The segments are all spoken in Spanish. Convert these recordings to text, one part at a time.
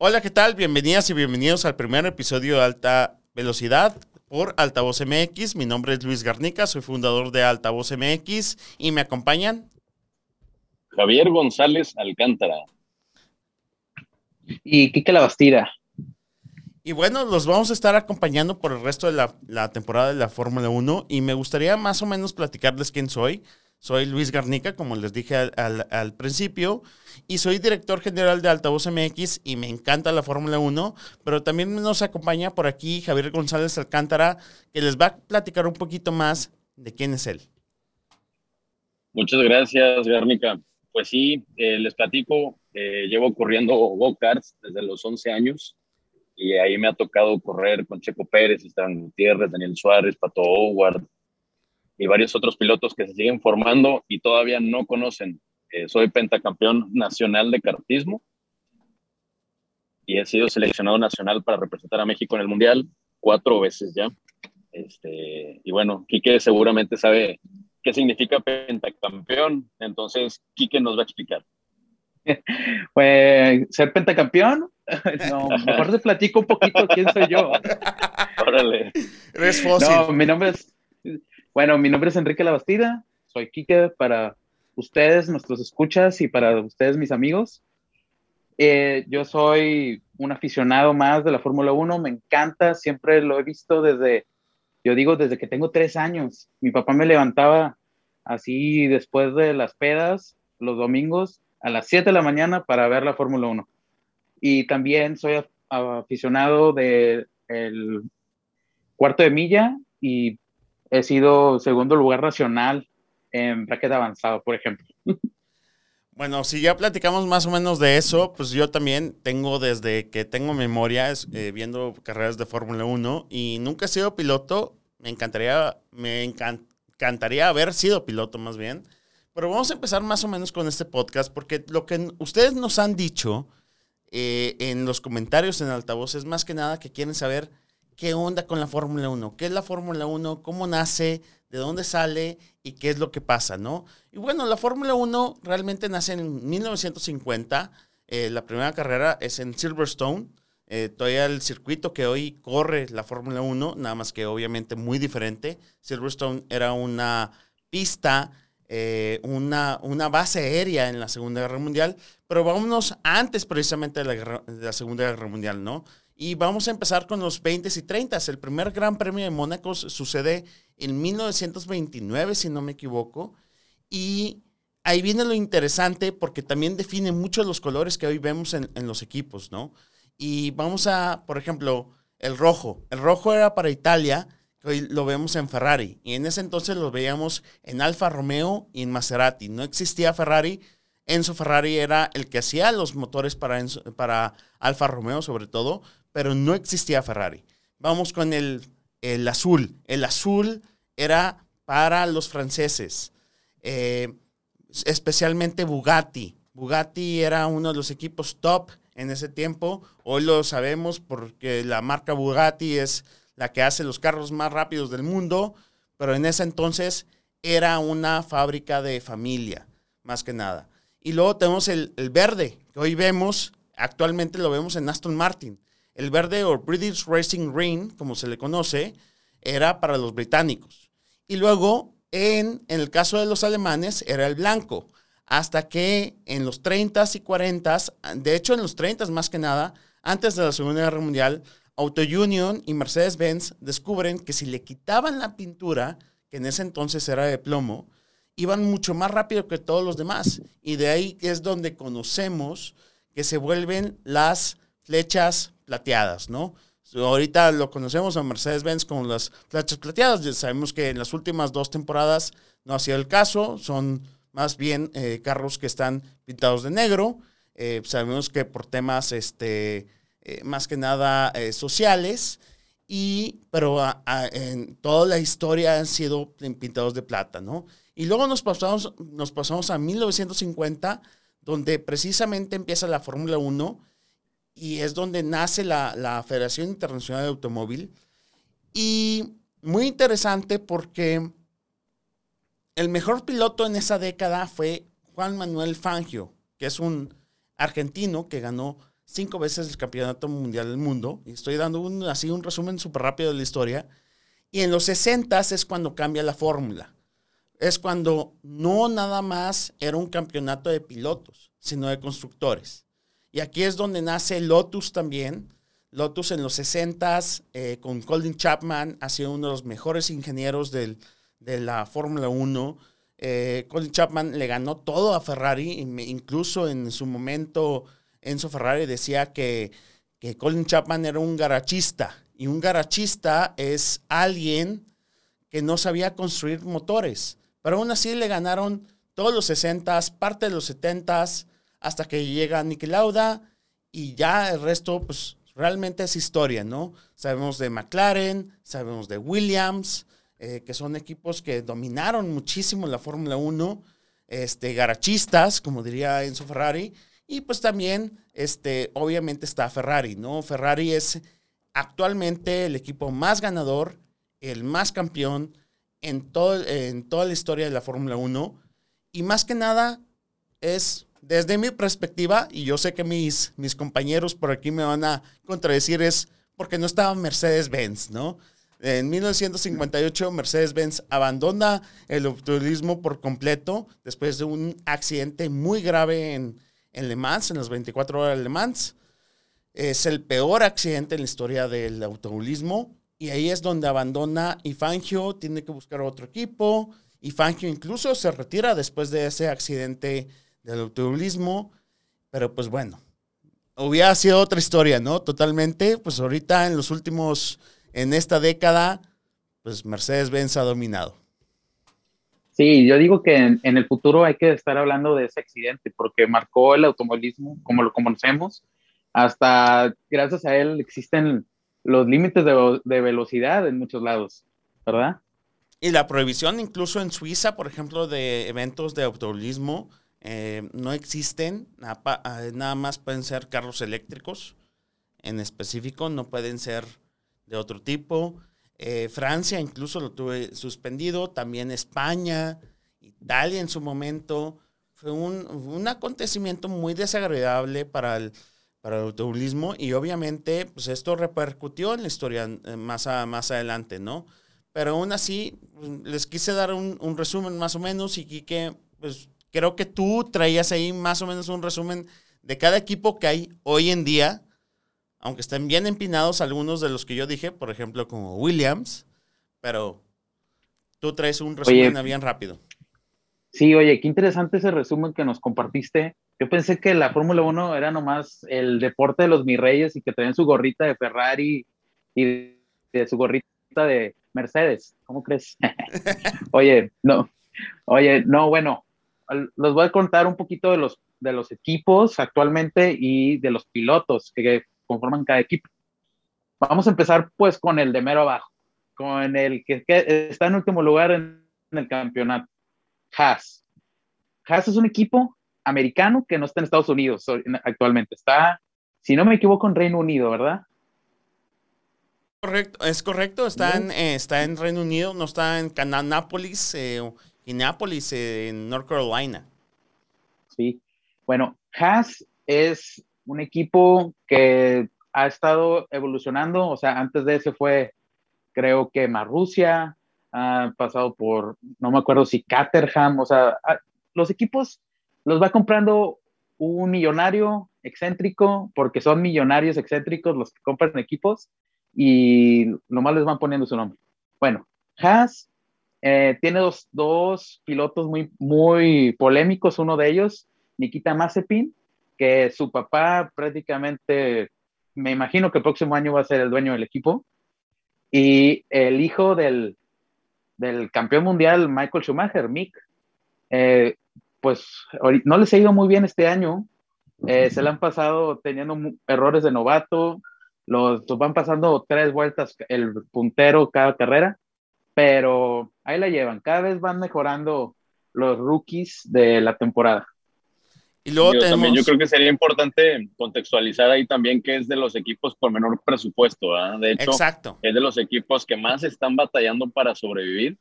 Hola, ¿qué tal? Bienvenidas y bienvenidos al primer episodio de Alta Velocidad por Altavoz MX. Mi nombre es Luis Garnica, soy fundador de Altavoz MX y me acompañan Javier González Alcántara. Y Kike La Bastida. Y bueno, los vamos a estar acompañando por el resto de la, temporada de la Fórmula 1 y me gustaría más o menos platicarles quién soy. Soy Luis Garnica, como les dije al, principio, y soy director general de Altavoz MX y me encanta la Fórmula 1, pero también nos acompaña por aquí Javier González Alcántara, que les va a platicar un poquito más de quién es él. Muchas gracias, Garnica. Pues sí, eh, les platico, eh, llevo corriendo go-karts desde los 11 años y ahí me ha tocado correr con Checo Pérez, Esteban Gutiérrez, Daniel Suárez, Pato Howard, y varios otros pilotos que se siguen formando y todavía no conocen. Eh, soy pentacampeón nacional de kartismo y he sido seleccionado nacional para representar a México en el Mundial cuatro veces ya. Este, y bueno, Quique seguramente sabe qué significa pentacampeón, entonces Quique nos va a explicar. Pues ser pentacampeón, no, mejor te platico un poquito quién soy yo. Órale. Eres fósil. No, mi nombre es bueno, mi nombre es Enrique Labastida, soy Kike para ustedes, nuestros escuchas y para ustedes, mis amigos. Eh, yo soy un aficionado más de la Fórmula 1, me encanta, siempre lo he visto desde, yo digo, desde que tengo tres años. Mi papá me levantaba así después de las pedas, los domingos, a las 7 de la mañana para ver la Fórmula 1. Y también soy aficionado del cuarto de milla y he sido segundo lugar nacional en bracket avanzado, por ejemplo. Bueno, si ya platicamos más o menos de eso, pues yo también tengo desde que tengo memoria eh, viendo carreras de Fórmula 1 y nunca he sido piloto. Me encantaría, me encantaría haber sido piloto más bien. Pero vamos a empezar más o menos con este podcast porque lo que ustedes nos han dicho eh, en los comentarios en altavoz es más que nada que quieren saber qué onda con la Fórmula 1, qué es la Fórmula 1, cómo nace, de dónde sale y qué es lo que pasa, ¿no? Y bueno, la Fórmula 1 realmente nace en 1950, eh, la primera carrera es en Silverstone, eh, todavía el circuito que hoy corre la Fórmula 1, nada más que obviamente muy diferente. Silverstone era una pista, eh, una, una, base aérea en la Segunda Guerra Mundial, pero vámonos antes precisamente de la, de la Segunda Guerra Mundial, ¿no? Y vamos a empezar con los 20 y 30. El primer Gran Premio de Mónaco sucede en 1929, si no me equivoco. Y ahí viene lo interesante porque también define mucho los colores que hoy vemos en, los equipos, ¿no? Y vamos a, por ejemplo, el rojo. El rojo era para Italia, hoy lo vemos en Ferrari. Y en ese entonces lo veíamos en Alfa Romeo y en Maserati. No existía Ferrari. Enzo Ferrari era el que hacía los motores para, para Alfa Romeo, sobre todo pero no existía Ferrari. Vamos con el, azul. El azul era para los franceses, eh, especialmente Bugatti. Bugatti era uno de los equipos top en ese tiempo. Hoy lo sabemos porque la marca Bugatti es la que hace los carros más rápidos del mundo, pero en ese entonces era una fábrica de familia, más que nada. Y luego tenemos el, el verde, que hoy vemos, actualmente lo vemos en Aston Martin. El verde o British Racing Green, como se le conoce, era para los británicos. Y luego, en, el caso de los alemanes, era el blanco. Hasta que en los 30s y 40s, de hecho en los 30s más que nada, antes de la Segunda Guerra Mundial, Auto Union y Mercedes-Benz descubren que si le quitaban la pintura, que en ese entonces era de plomo, iban mucho más rápido que todos los demás. Y de ahí es donde conocemos que se vuelven las flechas plateadas, ¿no? Ahorita lo conocemos a Mercedes-Benz con las flechas plateadas. Ya sabemos que en las últimas dos temporadas no ha sido el caso. Son más bien eh, carros que están pintados de negro. Eh, sabemos que por temas, este, eh, más que nada, sociales. Y, pero en toda la historia han sido pintados de plata, ¿no? Y luego nos pasamos, nos pasamos a 1950, donde precisamente empieza la Fórmula 1 y es donde nace la, Federación Internacional de Automóvil. Y muy interesante porque el mejor piloto en esa década fue Juan Manuel Fangio, que es un argentino que ganó cinco veces el campeonato mundial del mundo. Y estoy dando así un resumen súper rápido de la historia. Y en los 60 es cuando cambia la fórmula. Es cuando no nada más era un campeonato de pilotos, sino de constructores. Y aquí es donde nace Lotus también. Lotus en los 60 eh, con Colin Chapman ha sido uno de los mejores ingenieros de la Fórmula 1. Eh, Colin Chapman le ganó todo a Ferrari, incluso en su momento Enzo Ferrari decía que, que Colin Chapman era un garachista y un garachista es alguien que no sabía construir motores, pero aún así le ganaron todos los 60s, parte de los 70s, hasta que llega Niki Lauda y ya el resto, pues realmente es historia, ¿no? Sabemos de McLaren, sabemos de Williams, eh, que son equipos que dominaron muchísimo la Fórmula 1, este, garachistas, como diría Enzo Ferrari, y pues también, este, obviamente está Ferrari, ¿no? Ferrari es actualmente el equipo más ganador, el más campeón en, todo, en toda la historia de la Fórmula 1. Y más que nada es, desde mi perspectiva, y yo sé que mis, mis compañeros por aquí me van a contradecir, es porque no estaba Mercedes-Benz, ¿no? En 1958, Mercedes-Benz abandona el automovilismo por completo después de un accidente muy grave en, Le Mans, en las 24 horas de Le Mans. Es el peor accidente en la historia del automovilismo y ahí es donde abandona y Fangio tiene que buscar otro equipo y Fangio incluso se retira después de ese accidente del automovilismo, pero pues bueno, hubiera sido otra historia, ¿no? Totalmente, pues ahorita en los últimos, en esta década, pues Mercedes-Benz ha dominado. Sí, yo digo que en, el futuro hay que estar hablando de ese accidente porque marcó el automovilismo como lo conocemos. Hasta gracias a él existen los límites de, velocidad en muchos lados, ¿verdad? Y la prohibición incluso en Suiza, por ejemplo, de eventos de automovilismo, eh, no existen, nada, más pueden ser carros eléctricos en específico, no pueden ser de otro tipo. Eh, Francia incluso lo tuve suspendido, también España, Italia en su momento. Fue un, acontecimiento muy desagradable para el, para el automovilismo y obviamente pues esto repercutió en la historia eh, más, más adelante, ¿no? Pero aún así, pues, les quise dar un, un resumen más o menos y que pues creo que tú traías ahí más o menos un resumen de cada equipo que hay hoy en día aunque estén bien empinados algunos de los que yo dije, por ejemplo, como Williams, pero tú traes un resumen bien rápido. Sí, oye, qué interesante ese resumen que nos compartiste. Yo pensé que la Fórmula 1 era nomás el deporte de los mirreyes y que traían su gorrita de Ferrari y de su gorrita de Mercedes. ¿Cómo crees? oye, no, oye, no, bueno, los voy a contar un poquito de los, de los equipos actualmente y de los pilotos que conforman cada equipo. Vamos a empezar pues con el de mero abajo, con el que, está en último lugar en, el campeonato, Haas. Haas es un equipo americano que no está en Estados Unidos actualmente, está, si no me equivoco, en Reino Unido, ¿verdad? Correcto, es correcto, está, en, eh, está en Reino Unido, no está en Cananápolis, eh, Indianapolis, eh, en North Carolina. Sí, bueno, Haas es un equipo que ha estado evolucionando, o sea, antes de ese fue, creo que Marrusia, ha pasado por, no me acuerdo si Caterham, o sea, los equipos los va comprando un millonario excéntrico, porque son millonarios excéntricos los que compran equipos y nomás les van poniendo su nombre. Bueno, Haas eh, tiene dos, dos, pilotos muy, muy polémicos, uno de ellos, Nikita Mazepin, que su papá prácticamente, me imagino que el próximo año va a ser el dueño del equipo, y el hijo del, del campeón mundial, Michael Schumacher, Mick, eh, pues no les ha ido muy bien este año, eh, se le han pasado teniendo errores de novato, los, los, van pasando tres vueltas el puntero cada carrera, pero ahí la llevan, cada vez van mejorando los rookies de la temporada. Y luego yo, también, yo creo que sería importante contextualizar ahí también que es de los equipos por menor presupuesto, ¿verdad? De hecho, es de los equipos que más están batallando para sobrevivir.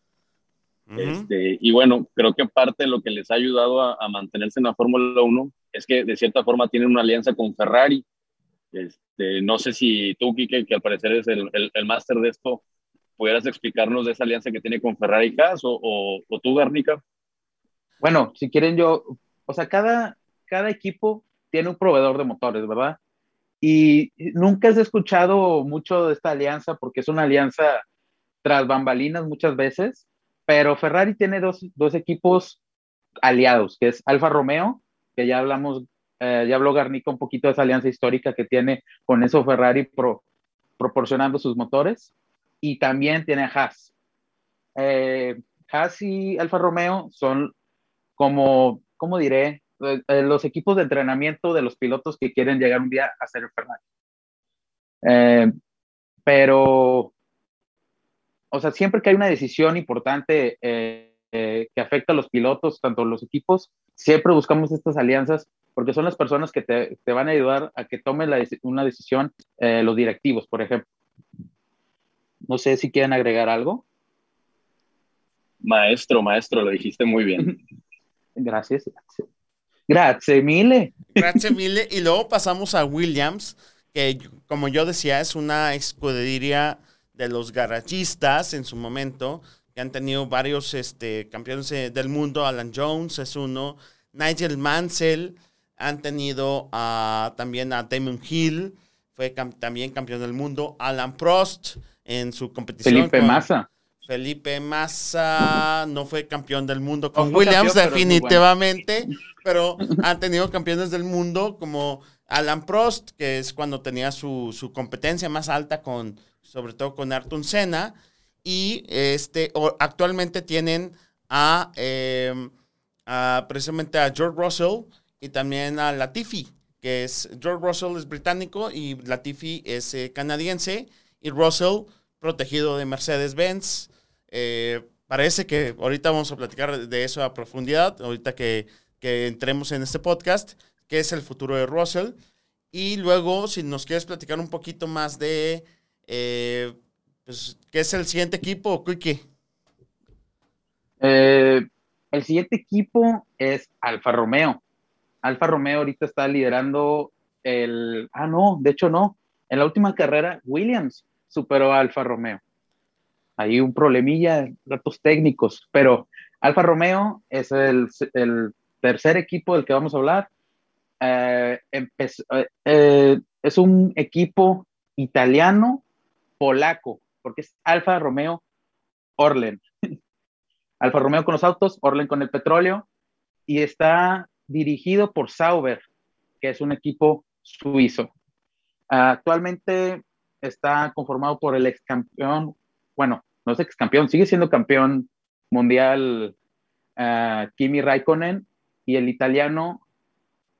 este, y bueno, creo que parte de lo que les ha ayudado a, mantenerse en la Fórmula 1 es que de cierta forma tienen una alianza con Ferrari. Este, no sé si tú, Kike, que al parecer es el, el, máster de esto, pudieras explicarnos de esa alianza que tiene con Ferrari Cas o, o, tú, Garnica. Bueno, si quieren yo, o sea, cada, cada equipo tiene un proveedor de motores, ¿verdad? Y nunca has escuchado mucho de esta alianza porque es una alianza tras bambalinas muchas veces, pero Ferrari tiene dos, dos equipos aliados, que es Alfa Romeo, que ya hablamos eh, ya habló Garnica un poquito de esa alianza histórica que tiene con eso Ferrari proporcionando sus motores. Y también tiene Haas. Eh, Haas y Alfa Romeo son como, ¿cómo diré? Eh, los equipos de entrenamiento de los pilotos que quieren llegar un día a ser Ferrari. pero, o sea, siempre que hay una decisión importante que afecta a los pilotos, tanto los equipos, siempre buscamos estas alianzas porque son las personas que te, te van a ayudar a que tomen una decisión eh, los directivos, por ejemplo. No sé si quieren agregar algo. Maestro, maestro, lo dijiste muy bien. gracias. Gracias, mille. Gracias, mille. Y luego pasamos a Williams, que como yo decía, es una escudería de los garachistas en su momento, que han tenido varios este, campeones del mundo. Alan Jones es uno. Nigel Mansell, han tenido también a Damon Hill, fue también campeón del mundo. Alan Prost en su competición. Felipe Massa. Felipe Massa no fue campeón del mundo con Williams, definitivamente, pero, han tenido campeones del mundo como Alan Prost, que es cuando tenía su, competencia más alta con, sobre todo con Ayrton Senna, y este, actualmente tienen a, eh, a precisamente a George Russell, y también a Latifi, que es George Russell es británico y Latifi es eh, canadiense y Russell protegido de Mercedes-Benz. Eh, parece que ahorita vamos a platicar de eso a profundidad, ahorita que, que entremos en este podcast, que es el futuro de Russell. Y luego, si nos quieres platicar un poquito más de, eh, pues, ¿qué es el siguiente equipo, Quickie? el siguiente equipo es Alfa Romeo. Alfa Romeo ahorita está liderando el... Ah, no, de hecho no. En la última carrera, Williams superó Alfa Romeo. Hay un problemilla, datos técnicos, pero Alfa Romeo es el, tercer equipo del que vamos a hablar. Eh, eh, es un equipo italiano polaco, porque es Alfa Romeo Orlen. Alfa Romeo con los autos, Orlen con el petróleo, y está dirigido por Sauber, que es un equipo suizo. actualmente está conformado por el ex campeón, bueno, no es ex campeón, sigue siendo campeón mundial uh, Kimi Raikkonen y el italiano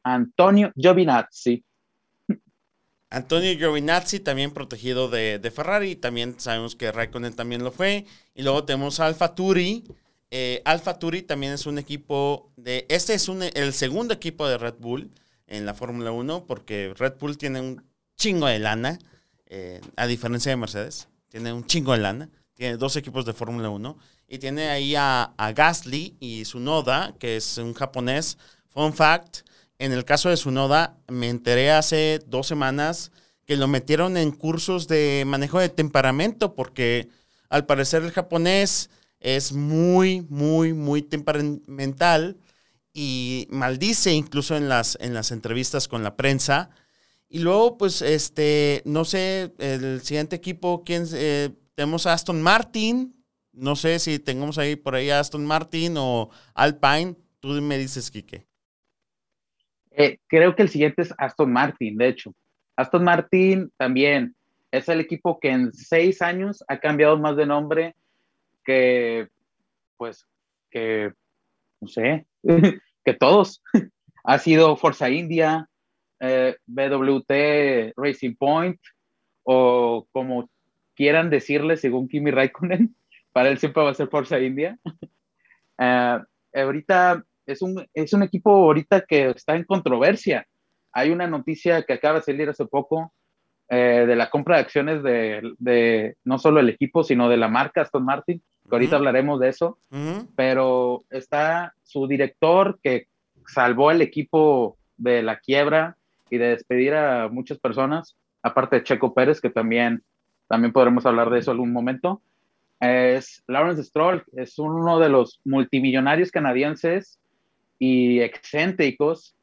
Antonio Giovinazzi. Antonio Giovinazzi también protegido de, de, Ferrari, también sabemos que Raikkonen también lo fue. Y luego tenemos Alfa Turi, eh, Alfa Turi también es un equipo de. Este es el segundo equipo de Red Bull en la Fórmula 1, porque Red Bull tiene un chingo de lana, eh, a diferencia de Mercedes. Tiene un chingo de lana. Tiene dos equipos de Fórmula 1. Y tiene ahí a, Gasly y Sunoda, que es un japonés. Fun fact: en el caso de Sunoda, me enteré hace dos semanas que lo metieron en cursos de manejo de temperamento, porque al parecer el japonés es muy, muy, muy temperamental y maldice incluso en las, en las entrevistas con la prensa. Y luego, pues, este, no sé, el siguiente equipo, ¿quién? Eh, tenemos a Aston Martin. No sé si tengamos ahí por ahí a Aston Martin o Alpine. Tú me dices, Quique. Eh, creo que el siguiente es Aston Martin, de hecho. Aston Martin también es el equipo que en seis años ha cambiado más de nombre que, pues, que, no sé, que todos. ha sido Forza India, eh, BWT Racing Point, o como quieran decirle, según Kimi Raikkonen, para él siempre va a ser Forza India. Uh, ahorita es un, es un equipo ahorita que está en controversia. Hay una noticia que acaba de salir hace poco eh, de la compra de acciones de, de, no solo el equipo, sino de la marca Aston Martin, ahorita hablaremos de eso, pero está su director que salvó al equipo de la quiebra y de despedir a muchas personas, aparte de Checo Pérez, que también, también podremos hablar de eso algún momento, es Lawrence Stroll, es uno de los multimillonarios canadienses y excéntricos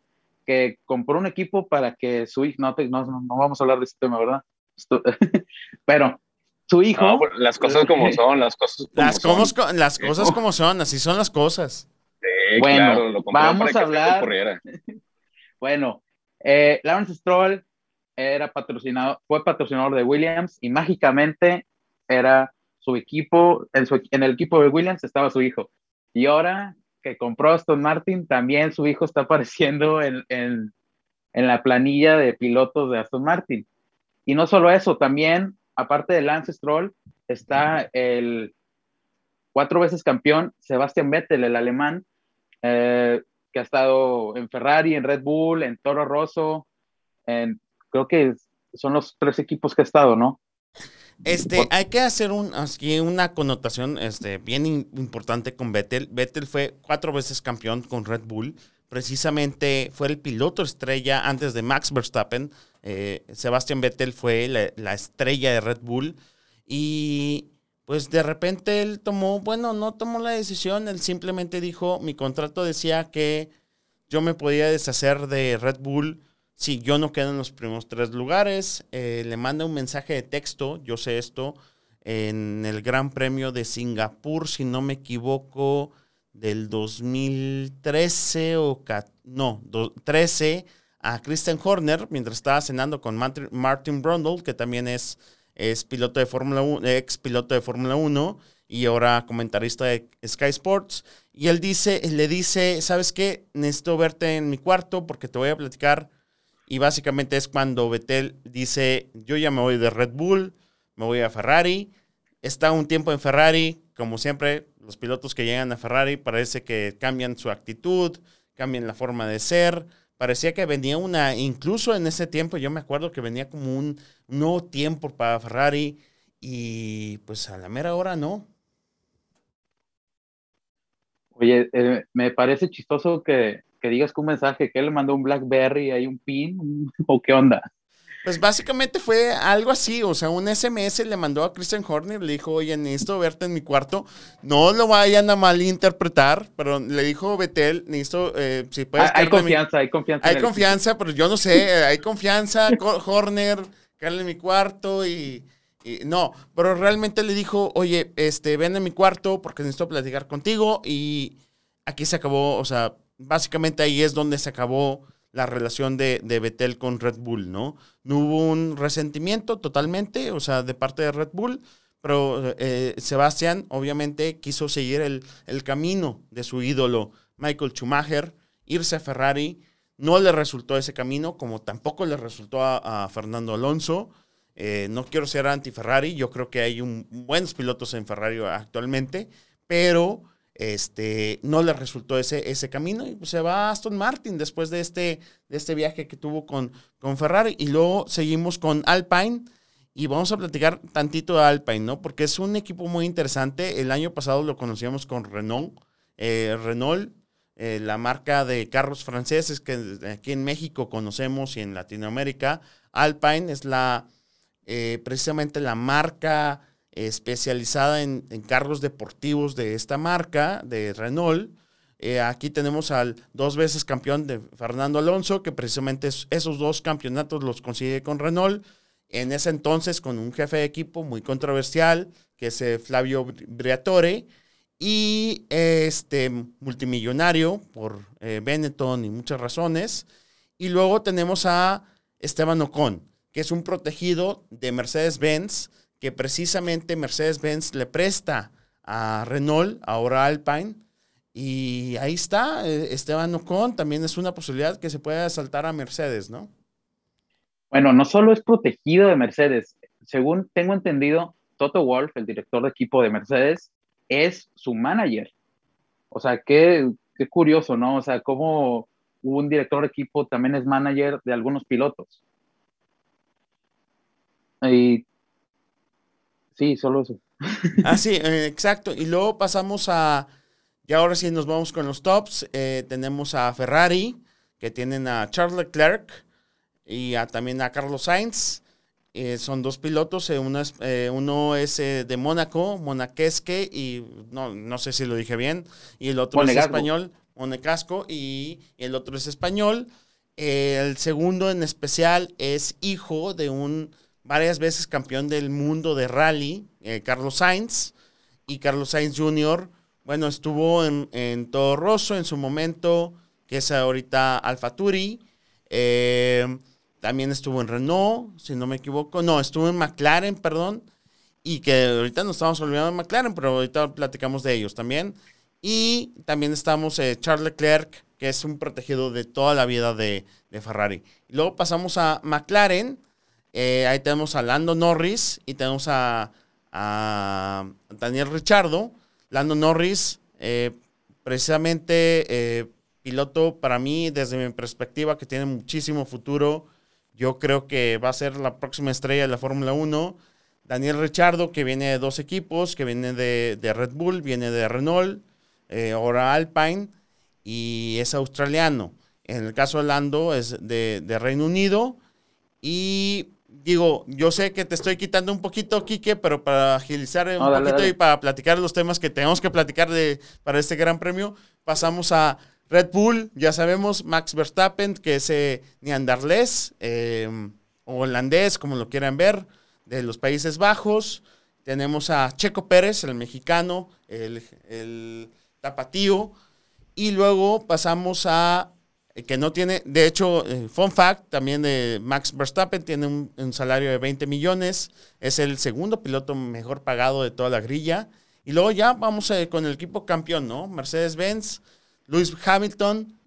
que compró un equipo para que su hijo, no, no, vamos a hablar de este tema, ¿verdad? pero su hijo... Pues, las cosas como son, las cosas como las, son. las cosas como son, así son las cosas. bueno, vamos a hablar... bueno, eh, Lawrence Stroll era patrocinado, fue patrocinador de Williams y mágicamente era su equipo, en, el equipo de Williams estaba su hijo. Y ahora que compró Aston Martin, también su hijo está apareciendo en, en, en, la planilla de pilotos de Aston Martin. Y no solo eso, también, aparte de Lance Stroll, está el cuatro veces campeón Sebastian Vettel, el alemán, eh, que ha estado en Ferrari, en Red Bull, en Toro Rosso, en, creo que son los tres equipos que ha estado, ¿no? Este, hay que hacer un, aquí una connotación este, bien importante con Vettel. Vettel fue cuatro veces campeón con Red Bull. Precisamente fue el piloto estrella antes de Max Verstappen. Eh, Sebastian Vettel fue la, la, estrella de Red Bull. Y pues de repente él tomó, bueno, no tomó la decisión, él simplemente dijo, mi contrato decía que yo me podía deshacer de Red Bull si yo no quedo en los primeros tres lugares, eh, le manda un mensaje de texto, yo sé esto, en el Gran Premio de Singapur, si no me equivoco, del 2013 o no, 13 a Christian Horner mientras estaba cenando con Martin Brundle, que también es, es piloto de Fórmula 1, ex piloto de Fórmula 1 y ahora comentarista de Sky Sports. Y él dice, le dice, ¿sabes qué? Necesito verte en mi cuarto porque te voy a platicar y básicamente es cuando Vettel dice, yo ya me voy de Red Bull, me voy a Ferrari. Está un tiempo en Ferrari, como siempre, los pilotos que llegan a Ferrari parece que cambian su actitud, cambian la forma de ser. Parecía que venía una, incluso en ese tiempo yo me acuerdo que venía como un, nuevo tiempo para Ferrari y pues a la mera hora no. Oye, eh, me parece chistoso que que digas que un mensaje, que él le mandó un Blackberry, hay un pin, o qué onda. Pues básicamente fue algo así, o sea, un SMS le mandó a Christian Horner, le dijo, oye, necesito verte en mi cuarto. No lo vayan a malinterpretar, pero le dijo Betel, necesito, eh, si puedes... Hay, confianza, hay confianza. Hay confianza, pero yo no sé, hay confianza, Horner, caerle en mi cuarto y, y, No, pero realmente le dijo, oye, este, ven a mi cuarto porque necesito platicar contigo y aquí se acabó, o sea, básicamente ahí es donde se acabó la relación de, de Betel con Red Bull, ¿no? No hubo un resentimiento totalmente, o sea, de parte de Red Bull, pero eh, Sebastián obviamente quiso seguir el, el, camino de su ídolo, Michael Schumacher, irse a Ferrari. No le resultó ese camino, como tampoco le resultó a, Fernando Alonso. Eh, no quiero ser anti-Ferrari, yo creo que hay un, buenos pilotos en Ferrari actualmente, pero este, no le resultó ese, ese camino y pues se va a Aston Martin después de este, de este viaje que tuvo con, con Ferrari. Y luego seguimos con Alpine y vamos a platicar tantito de Alpine, ¿no? Porque es un equipo muy interesante. El año pasado lo conocíamos con Renault. Eh, Renault, eh, la marca de carros franceses que aquí en México conocemos y en Latinoamérica. Alpine es la, eh, precisamente la marca especializada en, carros deportivos de esta marca, de Renault. Eh, aquí tenemos al dos veces campeón de Fernando Alonso, que precisamente esos dos campeonatos los consigue con Renault. En ese entonces con un jefe de equipo muy controversial, que es eh, Flavio Briatore, y este multimillonario por eh, Benetton y muchas razones. Y luego tenemos a Esteban Ocon, que es un protegido de Mercedes-Benz, que precisamente Mercedes-Benz le presta a Renault, ahora Alpine, y ahí está, eh, Esteban Ocon también es una posibilidad que se pueda saltar a Mercedes, ¿no? Bueno, no solo es protegido de Mercedes, según tengo entendido, Toto Wolf, el director de equipo de Mercedes, es su manager. O sea, qué, qué curioso, ¿no? O sea, cómo un director de equipo también es manager de algunos pilotos. Y Sí, solo eso. Ah, sí, eh, exacto. Y luego pasamos a, y ahora sí nos vamos con los tops. Eh, tenemos a Ferrari, que tienen a Charles Leclerc, y también a Carlos Sainz. Eh, son dos pilotos, eh, uno es, uno es de Mónaco, monaquesque, y no, no sé si lo dije bien, y el otro es español, Monecasco, y, y el otro es español. el segundo en especial es hijo de un varias veces campeón del mundo de rally, Carlos Sainz, y Carlos Sainz Jr., bueno, estuvo en, en Todo Rosso en su momento, que es ahorita Alfa Turi. Eh, también estuvo en Renault, si no me equivoco. No, estuvo en McLaren, perdón. Y que ahorita nos estamos olvidando de McLaren, pero ahorita platicamos de ellos también. Y también estamos eh, Charles Leclerc, que es un protegido de toda la vida de, Ferrari. Luego pasamos a McLaren. Eh, ahí tenemos a Lando Norris y tenemos a, a Daniel Richardo Lando Norris, eh, precisamente eh, piloto para mí, desde mi perspectiva, que tiene muchísimo futuro. Yo creo que va a ser la próxima estrella de la Fórmula 1. Daniel Richardo, que viene de dos equipos, que viene de, Red Bull, viene de Renault, eh, ahora Alpine, y es australiano. En el caso de Lando es de, de Reino Unido. Y digo, yo sé que te estoy quitando un poquito, Quique, pero para agilizar un poquito y para platicar los temas que tenemos que platicar de, para este gran premio, pasamos a Red Bull, ya sabemos, Max Verstappen, que es eh, eh, o holandés, como lo quieran ver, de los Países Bajos. Tenemos a Checo Pérez, el mexicano, el, el tapatío. Y luego pasamos a eh, que no tiene, de hecho, eh, fun fact, también de Max Verstappen tiene un, salario de 20 millones, es el segundo piloto mejor pagado de toda la grilla. Y luego ya vamos eh, con el equipo campeón, ¿no? Mercedes-Benz, Luis Hamilton,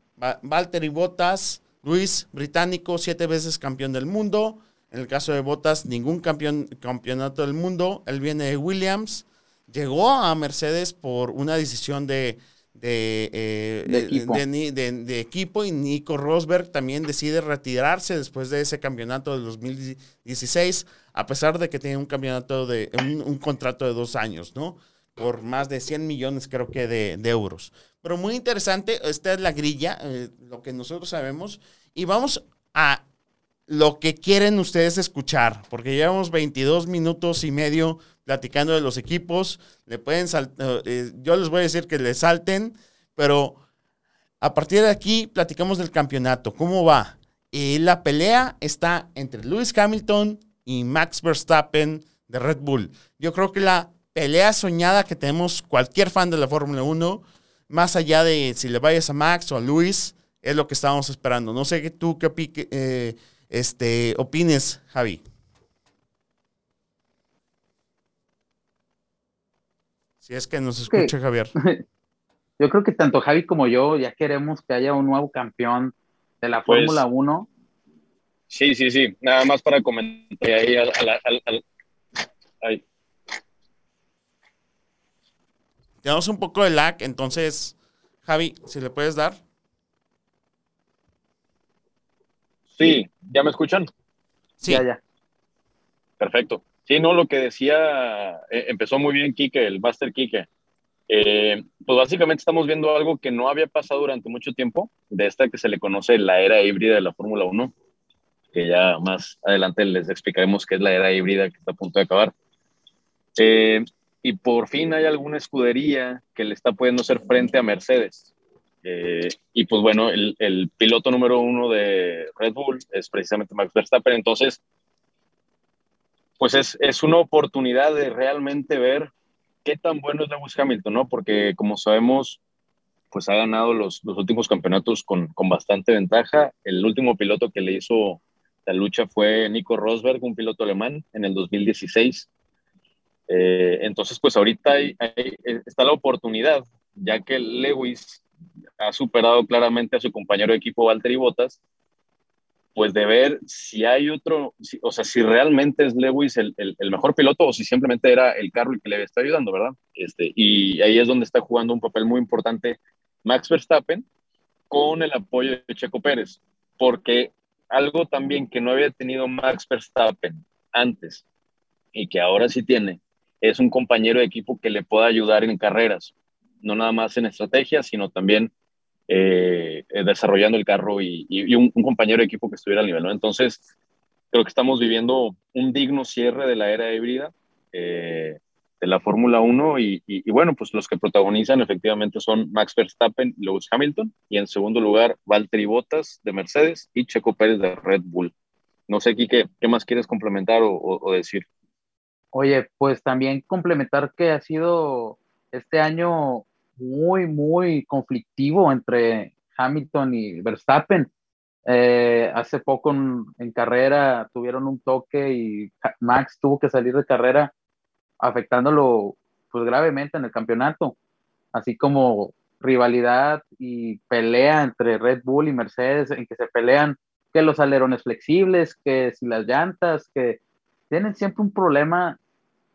Valtteri Bottas, Luis británico, siete veces campeón del mundo. En el caso de Bottas, ningún campeón, campeonato del mundo. Él viene de Williams. Llegó a Mercedes por una decisión de, eh, de, equipo. y Nico Rosberg también decide retirarse después de ese campeonato del 2016, a pesar de que tiene un campeonato de un, contrato de dos años, ¿no? Por más de 100 millones creo que de, euros. Pero muy interesante, esta es la grilla, eh, lo que nosotros sabemos, y vamos a lo que quieren ustedes escuchar, porque llevamos 22 minutos y medio platicando de los equipos. Le pueden saltar, eh, yo les voy a decir que le salten, pero a partir de aquí platicamos del campeonato. ¿Cómo va? Y la pelea está entre Lewis Hamilton y Max Verstappen de Red Bull. Yo creo que la pelea soñada que tenemos cualquier fan de la Fórmula 1, más allá de si le vayas a Max o a Lewis, es lo que estábamos esperando. No sé tú qué eh, este, opines, Javi. Si es que nos escucha Javier. Yo creo que tanto Javi como yo ya queremos que haya un nuevo campeón de la pues, Fórmula 1. Sí, sí, sí. Nada más para comentar ahí. ahí. Tenemos un poco de lag, entonces, Javi, si le puedes dar. Sí, ¿ya me escuchan? Sí. Ya, ya. Perfecto. Sí, no, lo que decía, eh, empezó muy bien Kike, el Master Kike. Eh, pues básicamente estamos viendo algo que no había pasado durante mucho tiempo, de esta que se le conoce la era híbrida de la Fórmula 1, que ya más adelante les explicaremos qué es la era híbrida que está a punto de acabar. Eh, y por fin hay alguna escudería que le está pudiendo hacer frente a Mercedes. y pues bueno, el, el, piloto número uno de Red Bull es precisamente Max Verstappen. Entonces, pues es, es, una oportunidad de realmente ver qué tan bueno es Lewis Hamilton, ¿no? Porque como sabemos, pues ha ganado los, los últimos campeonatos con, con, bastante ventaja. El último piloto que le hizo la lucha fue Nico Rosberg, un piloto alemán, en el 2016. Eh, entonces, pues ahorita está la oportunidad, ya que Lewis ha superado claramente a su compañero de equipo Valtteri Bottas, pues de ver si hay otro, o sea, si realmente es Lewis el, el, mejor piloto o si simplemente era el carro el que le está ayudando, ¿verdad? Este, y ahí es donde está jugando un papel muy importante Max Verstappen con el apoyo de Checo Pérez, porque algo también que no había tenido Max Verstappen antes y que ahora sí tiene, es un compañero de equipo que le pueda ayudar en carreras, no nada más en estrategia, sino también eh, desarrollando el carro y, un, compañero de equipo que estuviera al nivel. Entonces, creo que estamos viviendo un digno cierre de la era híbrida de la Fórmula 1 y, y, bueno, pues los que protagonizan efectivamente son Max Verstappen y Lewis Hamilton y en segundo lugar Valtteri Bottas de Mercedes y Checo Pérez de Red Bull. No sé, Kike, ¿qué más quieres complementar o, decir? Oye, pues también complementar que ha sido este año muy, muy conflictivo entre Hamilton y Verstappen. Eh, hace poco en, carrera tuvieron un toque y Max tuvo que salir de carrera afectándolo pues gravemente en el campeonato, así como rivalidad y pelea entre Red Bull y Mercedes en que se pelean que los alerones flexibles, que si las llantas, que tienen siempre un problema,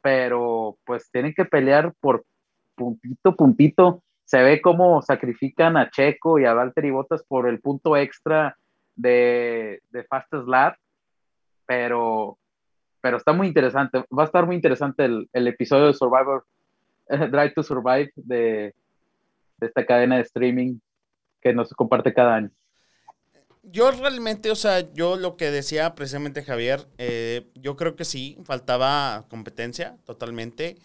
pero pues tienen que pelear por puntito, puntito. Se ve cómo sacrifican a Checo y a Valtteri Bottas por el punto extra de, de Fastest Lap, pero, pero está muy interesante. Va a estar muy interesante el, el episodio de Survivor, Drive to Survive de, de esta cadena de streaming que nos comparte cada año yo realmente, o sea, yo lo que decía precisamente Javier, eh, yo creo que sí, faltaba competencia totalmente.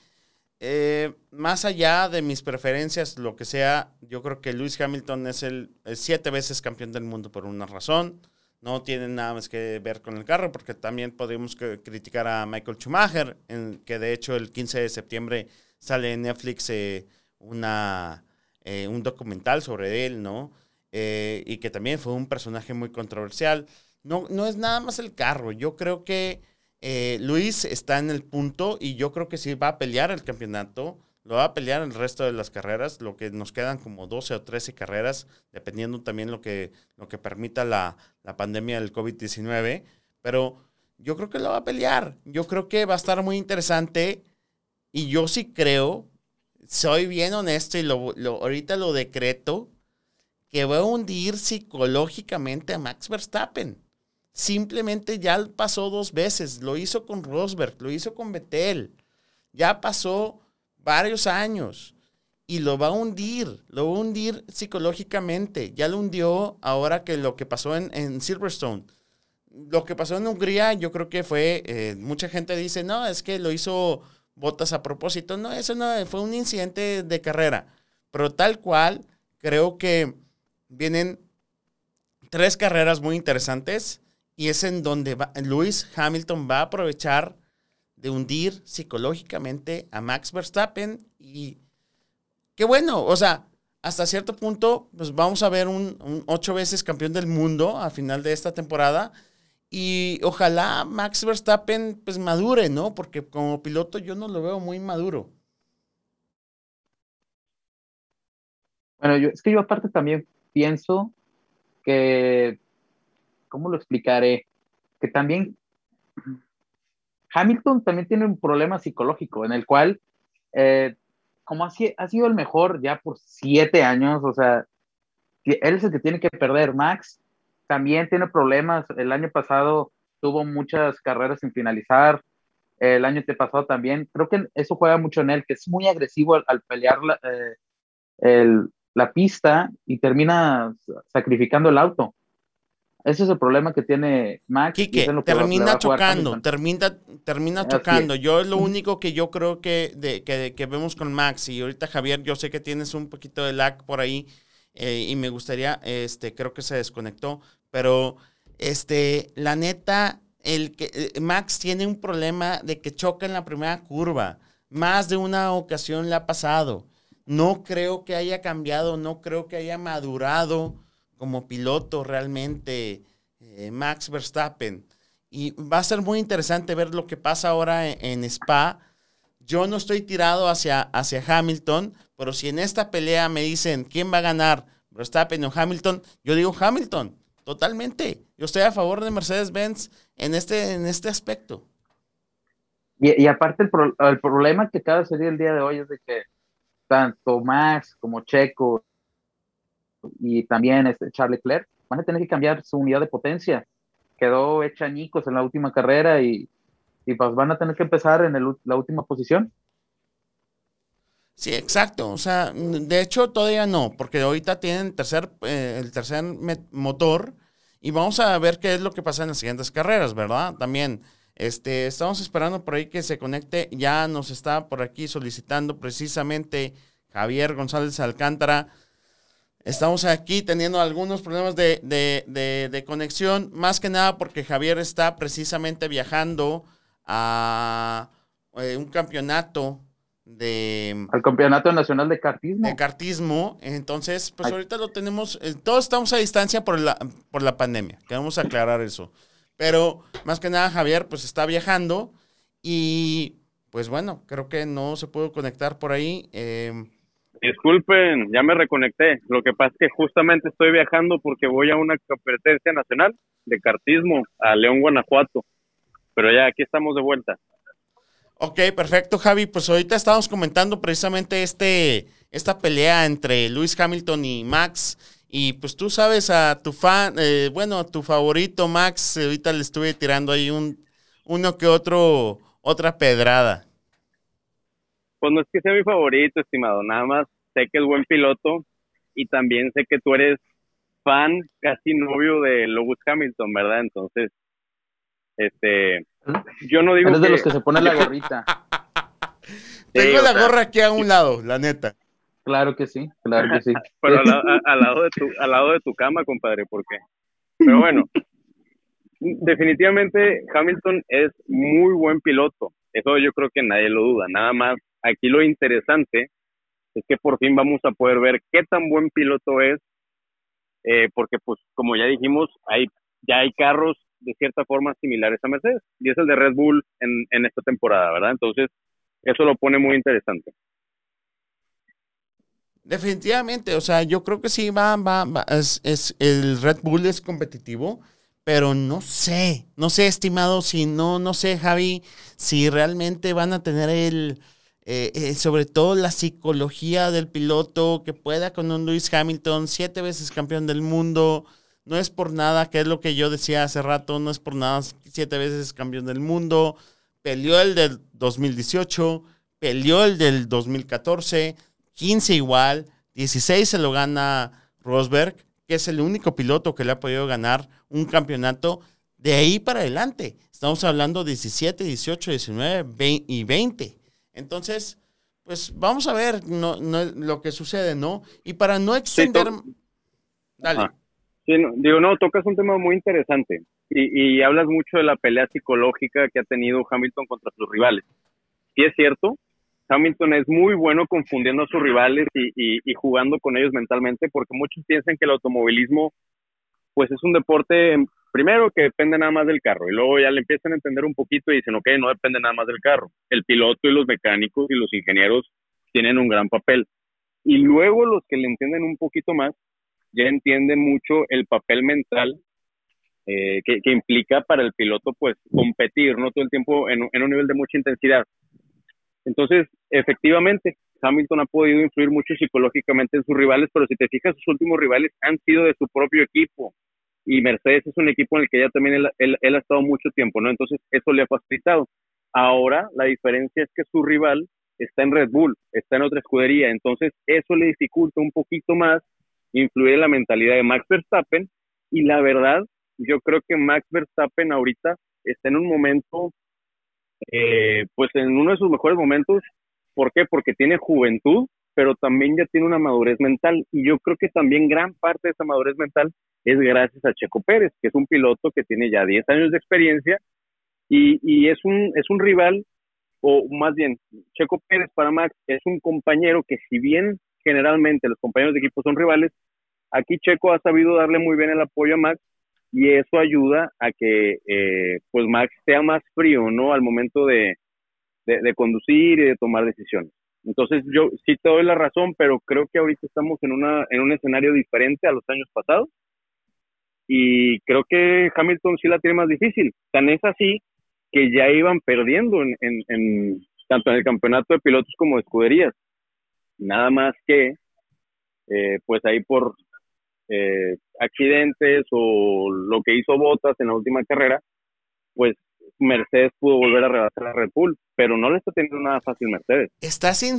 Eh, más allá de mis preferencias, lo que sea, yo creo que Lewis Hamilton es el, siete veces campeón del mundo por una razón. No tiene nada más que ver con el carro, porque también podríamos criticar a Michael Schumacher, en, que de hecho el 15 de septiembre sale en Netflix eh, una, un documental sobre él, ¿no? Eh, y que también fue un personaje muy controversial. No, no es nada más el carro. Yo creo que eh, Luis está en el punto y yo creo que sí va a pelear el campeonato. Lo va a pelear el resto de las carreras, lo que nos quedan como 12 o 13 carreras, dependiendo también lo que, lo que permita la, la pandemia del COVID-19. Pero yo creo que lo va a pelear. Yo creo que va a estar muy interesante. Y yo sí creo, soy bien honesto y lo, lo, ahorita lo decreto, que va a hundir psicológicamente a Max Verstappen. Simplemente ya pasó dos veces. Lo hizo con Rosberg, lo hizo con Vettel. Ya pasó varios años y lo va a hundir, lo va a hundir psicológicamente. Ya lo hundió ahora que lo que pasó en, Silverstone. Lo que pasó en Hungría, yo creo que fue, eh, mucha gente dice, no, es que lo hizo Botas a propósito. No, eso no, fue un incidente de carrera. Pero tal cual, creo que vienen tres carreras muy interesantes y es en donde va, Lewis Hamilton va a aprovechar de hundir psicológicamente a Max Verstappen y qué bueno, o sea, hasta cierto punto, pues vamos a ver un, ocho veces campeón del mundo a final de esta temporada y ojalá Max Verstappen pues madure, ¿no? Porque como piloto yo no lo veo muy maduro. Bueno, yo, es que yo aparte también pienso que, ¿cómo lo explicaré? Que también Hamilton también tiene un problema psicológico en el cual, eh, como ha, ha sido el mejor ya por siete años, o sea, él es el que tiene que perder. Max también tiene problemas. El año pasado tuvo muchas carreras sin finalizar. El año pasado también. Creo que eso juega mucho en él, que es muy agresivo al, pelear eh, el, la pista y termina sacrificando el auto. Ese es el problema que tiene Max. Quique, termina chocando, termina, termina chocando. Yo es lo único que yo creo que, de, que, vemos con Max. Y ahorita, Javier, yo sé que tienes un poquito de lag por ahí eh, y me gustaría, este, creo que se desconectó, pero este, la neta, el que eh, Max tiene un problema de que choca en la primera curva. Más de una ocasión le ha pasado. No creo que haya cambiado, no creo que haya madurado como piloto realmente eh, Max Verstappen. Y va a ser muy interesante ver lo que pasa ahora en, Spa. Yo no estoy tirado hacia, hacia Hamilton, pero si en esta pelea me dicen quién va a ganar, Verstappen o Hamilton, yo digo Hamilton, totalmente. Yo estoy a favor de Mercedes-Benz en este, en este aspecto. Y, aparte el, el, problema que acaba de el día de hoy es de que tanto Max como Checo y también este Charles Leclerc van a tener que cambiar su unidad de potencia. Quedó hecha añicos en la última carrera y, y pues van a tener que empezar en la última posición. Sí, exacto. O sea, de hecho todavía no, porque ahorita tienen tercer, eh, el tercer motor y vamos a ver qué es lo que pasa en las siguientes carreras, ¿verdad? También este, estamos esperando por ahí que se conecte. Ya nos está por aquí solicitando precisamente Javier González Alcántara. Estamos aquí teniendo algunos problemas de, de, conexión, más que nada porque Javier está precisamente viajando a eh, un campeonato de... Al Campeonato Nacional de Cartismo. De cartismo. Entonces, pues ahorita lo tenemos, eh, todos estamos a distancia por la, por la pandemia. Queremos aclarar eso. Pero más que nada, Javier, pues está viajando y pues bueno, creo que no se pudo conectar por ahí. Eh, Disculpen, ya me reconecté. Lo que pasa es que justamente estoy viajando porque voy a una competencia nacional de cartismo a León, Guanajuato. Pero ya aquí estamos de vuelta. Ok, perfecto, Javi. Pues ahorita estamos comentando precisamente este, esta pelea entre Luis Hamilton y Max. Y pues tú sabes a tu fan, eh, bueno, a tu favorito Max, ahorita le estuve tirando ahí un, uno que otro, otra pedrada. Pues no es que sea mi favorito, estimado, nada más sé que es buen piloto y también sé que tú eres fan, casi novio de Lewis Hamilton, ¿verdad? Entonces, este, yo no digo Eres de los que se pone la gorrita. Tengo la gorra aquí a un lado, la neta. Claro que sí, claro que sí. Pero al, lado de tu, al lado de tu cama, compadre, ¿por qué? Pero bueno, definitivamente Hamilton es muy buen piloto. Eso yo creo que nadie lo duda. Nada más, aquí lo interesante es que por fin vamos a poder ver qué tan buen piloto es, eh, porque pues como ya dijimos, hay, ya hay carros de cierta forma similares a Mercedes, y es el de Red Bull en, en esta temporada, ¿verdad? Entonces, eso lo pone muy interesante. Definitivamente, o sea, yo creo que sí va, va, va es, es, el Red Bull es competitivo, pero no sé, no sé, estimado, si no, no sé, Javi, si realmente van a tener el, eh, eh, sobre todo la psicología del piloto que pueda con un Lewis Hamilton, siete veces campeón del mundo, no es por nada, que es lo que yo decía hace rato, no es por nada, siete veces campeón del mundo, peleó el del 2018, peleó el del 2014, 15 igual, 16 se lo gana Rosberg, que es el único piloto que le ha podido ganar un campeonato de ahí para adelante. Estamos hablando 17, 18, 19 y 20. Entonces, pues vamos a ver no, lo que sucede, ¿no? Y para no extender... Dale. Sí, digo, no, tocas un tema muy interesante y, hablas mucho de la pelea psicológica que ha tenido Hamilton contra sus rivales. Sí es cierto, Hamilton es muy bueno confundiendo a sus rivales y, jugando con ellos mentalmente porque muchos piensan que el automovilismo pues es un deporte primero que depende nada más del carro y luego ya le empiezan a entender un poquito y dicen, ok, no depende nada más del carro. El piloto y los mecánicos y los ingenieros tienen un gran papel. Y luego los que le entienden un poquito más ya entiende mucho el papel mental eh, que, implica para el piloto pues competir, no todo el tiempo en, un nivel de mucha intensidad. Entonces, efectivamente, Hamilton ha podido influir mucho psicológicamente en sus rivales, pero si te fijas, sus últimos rivales han sido de su propio equipo. Y Mercedes es un equipo en el que ya también él, él ha estado mucho tiempo, ¿no? Entonces, eso le ha facilitado. Ahora, la diferencia es que su rival está en Red Bull, está en otra escudería, entonces eso le dificulta un poquito más influir en la mentalidad de Max Verstappen y la verdad, yo creo que Max Verstappen ahorita está en un momento, eh, pues en uno de sus mejores momentos. ¿Por qué? Porque tiene juventud, pero también ya tiene una madurez mental. Y yo creo que también gran parte de esa madurez mental es gracias a Checo Pérez, que es un piloto que tiene ya 10 años de experiencia y, y es, un, es un rival, o más bien, Checo Pérez para Max es un compañero que si bien generalmente los compañeros de equipo son rivales. Aquí Checo ha sabido darle muy bien el apoyo a Max y eso ayuda a que eh, pues Max sea más frío, ¿no? Al momento de, de, conducir y de tomar decisiones. Entonces yo sí te doy la razón, pero creo que ahorita estamos en, una, en un escenario diferente a los años pasados y creo que Hamilton sí la tiene más difícil. Tan es así que ya iban perdiendo en, en tanto en el campeonato de pilotos como de escuderías. Nada más que, eh, pues ahí por eh, accidentes o lo que hizo Botas en la última carrera, pues Mercedes pudo volver a rebasar a Red Bull, pero no le está teniendo nada fácil Mercedes. ¿Estás, en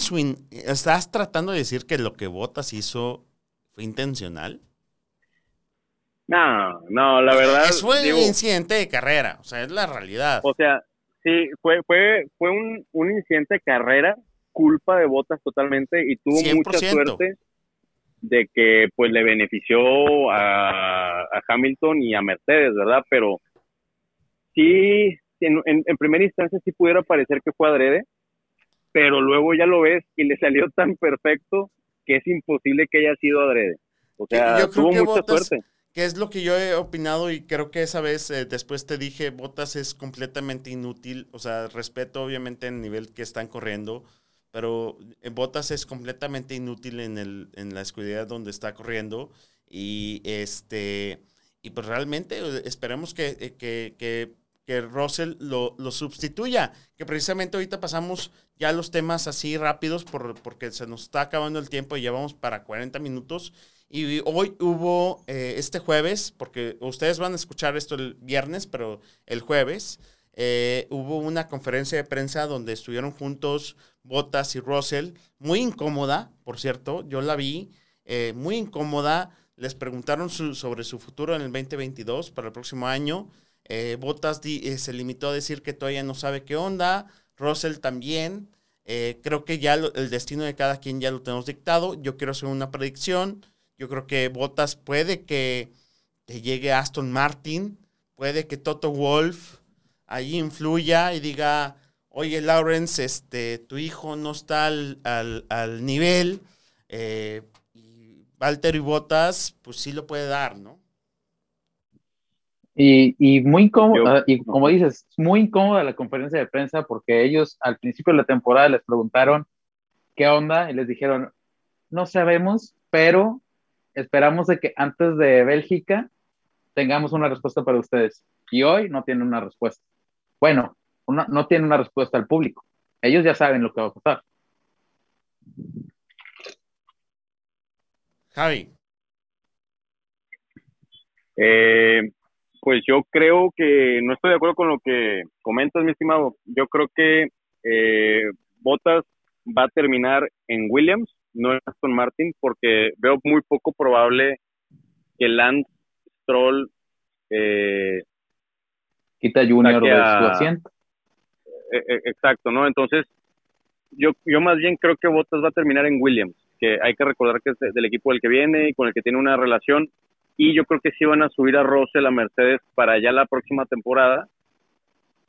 ¿Estás tratando de decir que lo que Bottas hizo fue intencional? No, no, la verdad. Es fue un incidente de carrera, o sea, es la realidad. O sea, sí, fue, fue, fue un, un incidente de carrera, culpa de Bottas totalmente, y tuvo mucha suerte de que pues le benefició a, a Hamilton y a Mercedes, ¿verdad? Pero sí, en, en, primera instancia sí pudiera parecer que fue adrede, pero luego ya lo ves y le salió tan perfecto que es imposible que haya sido adrede. O sea, tuvo mucha suerte. Que es lo que yo he opinado y creo que esa vez eh, después te dije, Botas es completamente inútil. O sea, respeto obviamente el nivel que están corriendo, pero eh, Botas es completamente inútil en, el, en la escudería donde está corriendo. Y este y pues realmente eh, esperemos que, que, que que Russell lo, lo, sustituya. Que precisamente ahorita pasamos ya los temas así rápidos por, porque se nos está acabando el tiempo y llevamos para 40 minutos. Y hoy hubo, eh, este jueves, porque ustedes van a escuchar esto el viernes, pero el jueves, eh, hubo una conferencia de prensa donde estuvieron juntos Bottas y Russell, muy incómoda, por cierto, yo la vi, eh, muy incómoda. Les preguntaron sobre su futuro en el 2022 para el próximo año. Eh, Bottas eh, se limitó a decir que todavía no sabe qué onda. Russell también. Eh, creo que ya el destino de cada quien ya lo tenemos dictado. Yo quiero hacer una predicción. Yo creo que Bottas puede que, llegue Aston Martin. Puede que Toto Wolf ahí influya y diga, oye Lawrence, este, tu hijo no está al, al, nivel. y Valtteri Bottas, pues sí lo puede dar, ¿no? Y, muy incómoda, y como dices, muy incómoda la conferencia de prensa porque ellos al principio de la temporada les preguntaron qué onda y les dijeron, no sabemos, pero esperamos de que antes de Bélgica tengamos una respuesta para ustedes. Y hoy no tienen una respuesta. Bueno, no tienen una respuesta al público. Ellos ya saben lo que va a pasar. Javi. Eh, pues yo creo que no estoy de acuerdo con lo que comentas, mi estimado. Yo creo que eh, Bottas va a terminar en Williams, no en Aston Martin, porque veo muy poco probable que Lance Stroll eh, quita Junior de su asiento. Eh, eh, exacto, ¿no? Entonces, yo, yo más bien creo que Bottas va a terminar en Williams, que hay que recordar que es del equipo del que viene y con el que tiene una relación y yo creo que sí van a subir a Russell a Mercedes para ya la próxima temporada,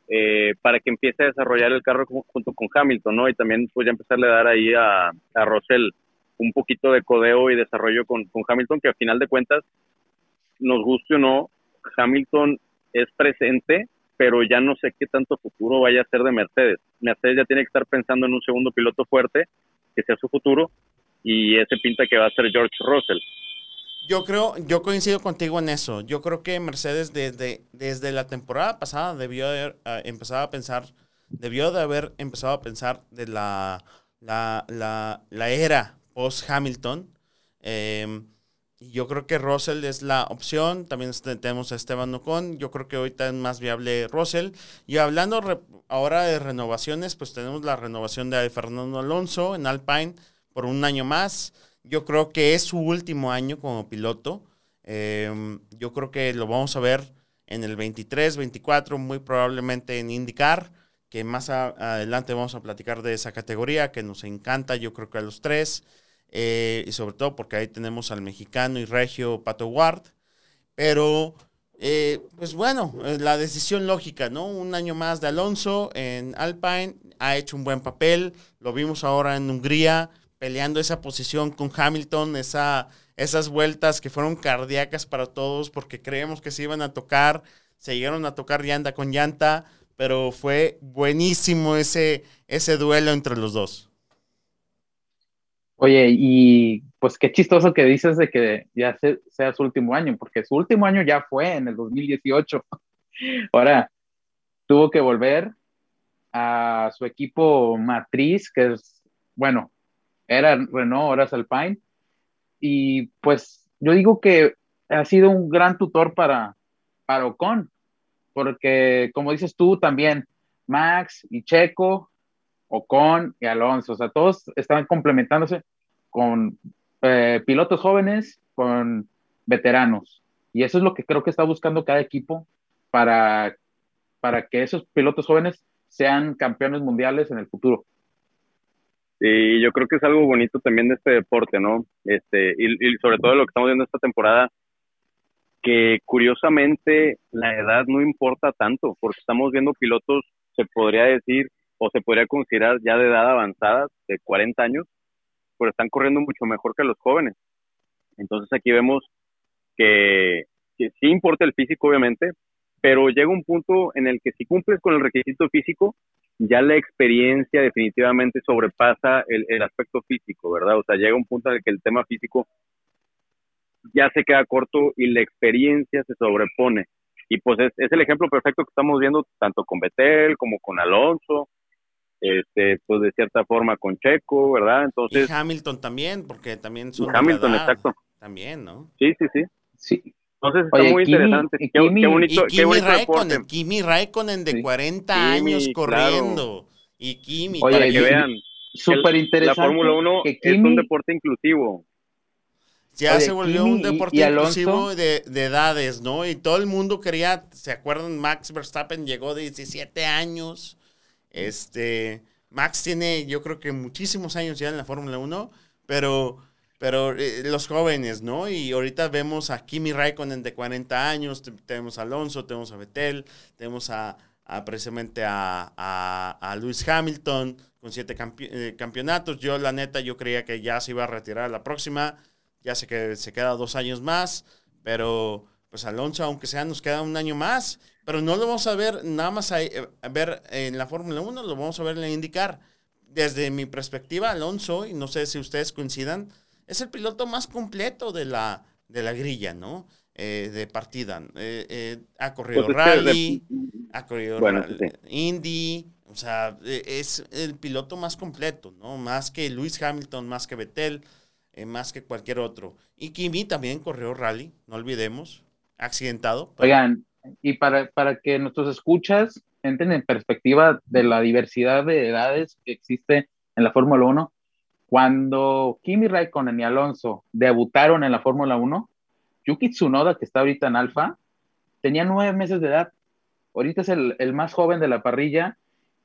eh, para que empiece a desarrollar el carro junto con Hamilton, ¿no? Y también pues ya empezarle a dar ahí a, a Russell un poquito de codeo y desarrollo con, con Hamilton, que a final de cuentas, nos guste o no, Hamilton es presente, pero ya no sé qué tanto futuro vaya a ser de Mercedes. Mercedes ya tiene que estar pensando en un segundo piloto fuerte, que sea su futuro, y ese pinta que va a ser George Russell. Yo creo, yo coincido contigo en eso. Yo creo que Mercedes desde, desde la temporada pasada debió haber uh, empezado a pensar, debió de haber empezado a pensar de la, la, la, era post-Hamilton. Eh, yo creo que Russell es la opción. También tenemos a Esteban Ocon. Yo creo que ahorita es más viable Russell. Y hablando ahora de renovaciones, pues tenemos la renovación de Fernando Alonso en Alpine por un año más. Yo creo que es su último año como piloto. Em, yo creo que lo vamos a ver en el 23, 24, muy probablemente en IndyCar, que más adelante vamos a platicar de esa categoría que nos encanta, yo creo que a los tres, eh, y sobre todo porque ahí tenemos al mexicano y regio Pato Ward. Pero, eh, pues bueno, la decisión lógica, ¿no? Un año más de Alonso en Alpine, ha hecho un buen papel, lo vimos ahora en Hungría, peleando esa posición con Hamilton, esa, esas vueltas que fueron cardíacas para todos porque creemos que se iban a tocar, se llegaron a tocar llanta con llanta, pero fue buenísimo ese, ese duelo entre los dos. Oye, y pues qué chistoso que dices de que ya sea su último año, porque su último año ya fue en el 2018. Ahora tuvo que volver a su equipo matriz, que es, bueno, era Renault, ahora es Alpine. Y pues yo digo que ha sido un gran tutor para, para Ocon, porque como dices tú también, Max y Checo, Ocon y Alonso, o sea, todos están complementándose con eh, pilotos jóvenes, con veteranos. Y eso es lo que creo que está buscando cada equipo para, para que esos pilotos jóvenes sean campeones mundiales en el futuro. Y yo creo que es algo bonito también de este deporte, ¿no? Este, y, sobre todo lo que estamos viendo esta temporada, que curiosamente la edad no importa tanto, porque estamos viendo pilotos, se podría decir, o se podría considerar ya de edad avanzada, de 40 años, pero están corriendo mucho mejor que los jóvenes. Entonces aquí vemos que, sí importa el físico, obviamente, pero llega un punto en el que si cumples con el requisito físico, ya la experiencia definitivamente sobrepasa el, aspecto físico, ¿verdad? O sea, llega un punto en el que el tema físico ya se queda corto y la experiencia se sobrepone. Y pues es, el ejemplo perfecto que estamos viendo tanto con Betel como con Alonso, este, pues de cierta forma con Checo, ¿verdad? Entonces. Y Hamilton también, porque también son. Hamilton, exacto. También, ¿no? Sí, sí, sí. Sí. Entonces está muy interesante. Qué, qué, bonito, y Kimi Raikkonen, Kimi Raikkonen de 40 años corriendo. Y Kimi, para que vean. Súper interesante. La Fórmula 1 es un deporte inclusivo. Ya se volvió un deporte inclusivo de, de, edades, ¿no? Y todo el mundo quería, ¿se acuerdan? Max Verstappen llegó de 17 años. Este, Max tiene, yo creo que muchísimos años ya en la Fórmula 1, pero pero eh, los jóvenes, ¿no? Y ahorita vemos a Kimi Raikkonen de 40 años, tenemos a Alonso, tenemos a Vettel, tenemos a, precisamente a, a, Lewis Hamilton con siete eh, campeonatos. Yo, la neta, yo creía que ya se iba a retirar la próxima, ya sé que se queda dos años más, pero pues Alonso, aunque sea, nos queda un año más, pero no lo vamos a ver nada más a, eh, ver en la Fórmula 1, lo vamos a ver en la IndyCar. Desde mi perspectiva, Alonso, y no sé si ustedes coincidan, es el piloto más completo de la, de la grilla, ¿no? Eh, de partida. Eh, eh, ha corrido pues rally, ha corrido Indy, o sea, es el piloto más completo, ¿no? Más que Lewis Hamilton, más que Vettel, más que cualquier otro. Y Kimi también corrió rally, no olvidemos, accidentado. Oigan, y para, para que nuestros escuchas entren en perspectiva de la diversidad de edades que existe en la Fórmula 1, cuando Kimi Raikkonen y Alonso debutaron en la Fórmula 1, Yuki Tsunoda, que está ahorita en Alfa, tenía nueve meses de edad. Ahorita es el, más joven de la parrilla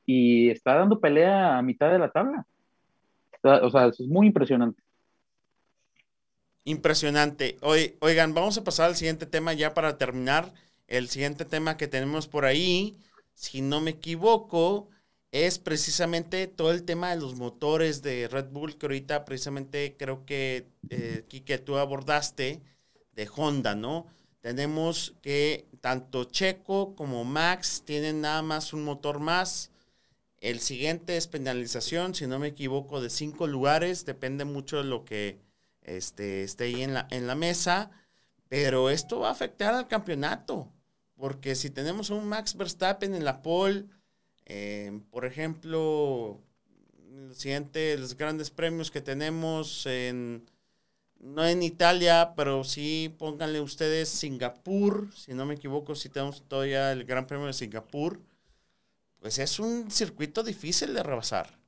y está dando pelea a mitad de la tabla. O sea, es muy impresionante. Impresionante. oigan, vamos a pasar al siguiente tema ya para terminar. El siguiente tema que tenemos por ahí, si no me equivoco, es precisamente todo el tema de los motores de Red Bull, que ahorita precisamente creo que, eh, que tú abordaste de Honda, ¿no? Tenemos que tanto Checo como Max tienen nada más un motor más. El siguiente es penalización, si no me equivoco, de cinco lugares. Depende mucho de lo que este, esté ahí en la, en la mesa. Pero esto va a afectar al campeonato. Porque si tenemos un Max Verstappen en la pole, eh, por ejemplo, los siguientes grandes premios que tenemos en, no en Italia, pero sí pónganle ustedes Singapur, si no me equivoco, si tenemos todavía el Gran Premio de Singapur, pues es un circuito difícil de rebasar.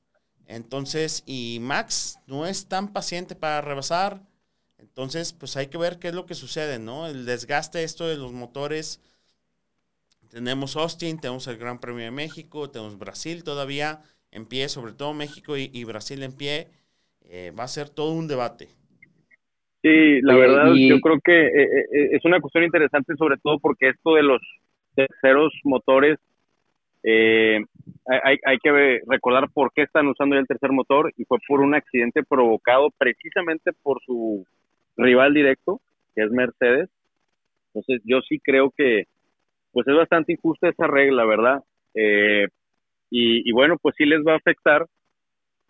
Entonces, y Max no es tan paciente para rebasar, entonces pues hay que ver qué es lo que sucede, ¿no? El desgaste esto de los motores tenemos Austin, tenemos el Gran Premio de México, tenemos Brasil todavía en pie, sobre todo México y, Brasil en pie. Eh, va a ser todo un debate. Sí, la verdad, yo creo que eh, eh, es una cuestión interesante, sobre todo porque esto de los terceros motores, hay, que recordar por qué están usando ya el tercer motor y fue por un accidente provocado precisamente por su rival directo, que es Mercedes. Entonces, yo sí creo que pues es bastante injusta esa regla, ¿verdad? Eh, y, bueno, pues sí les va a afectar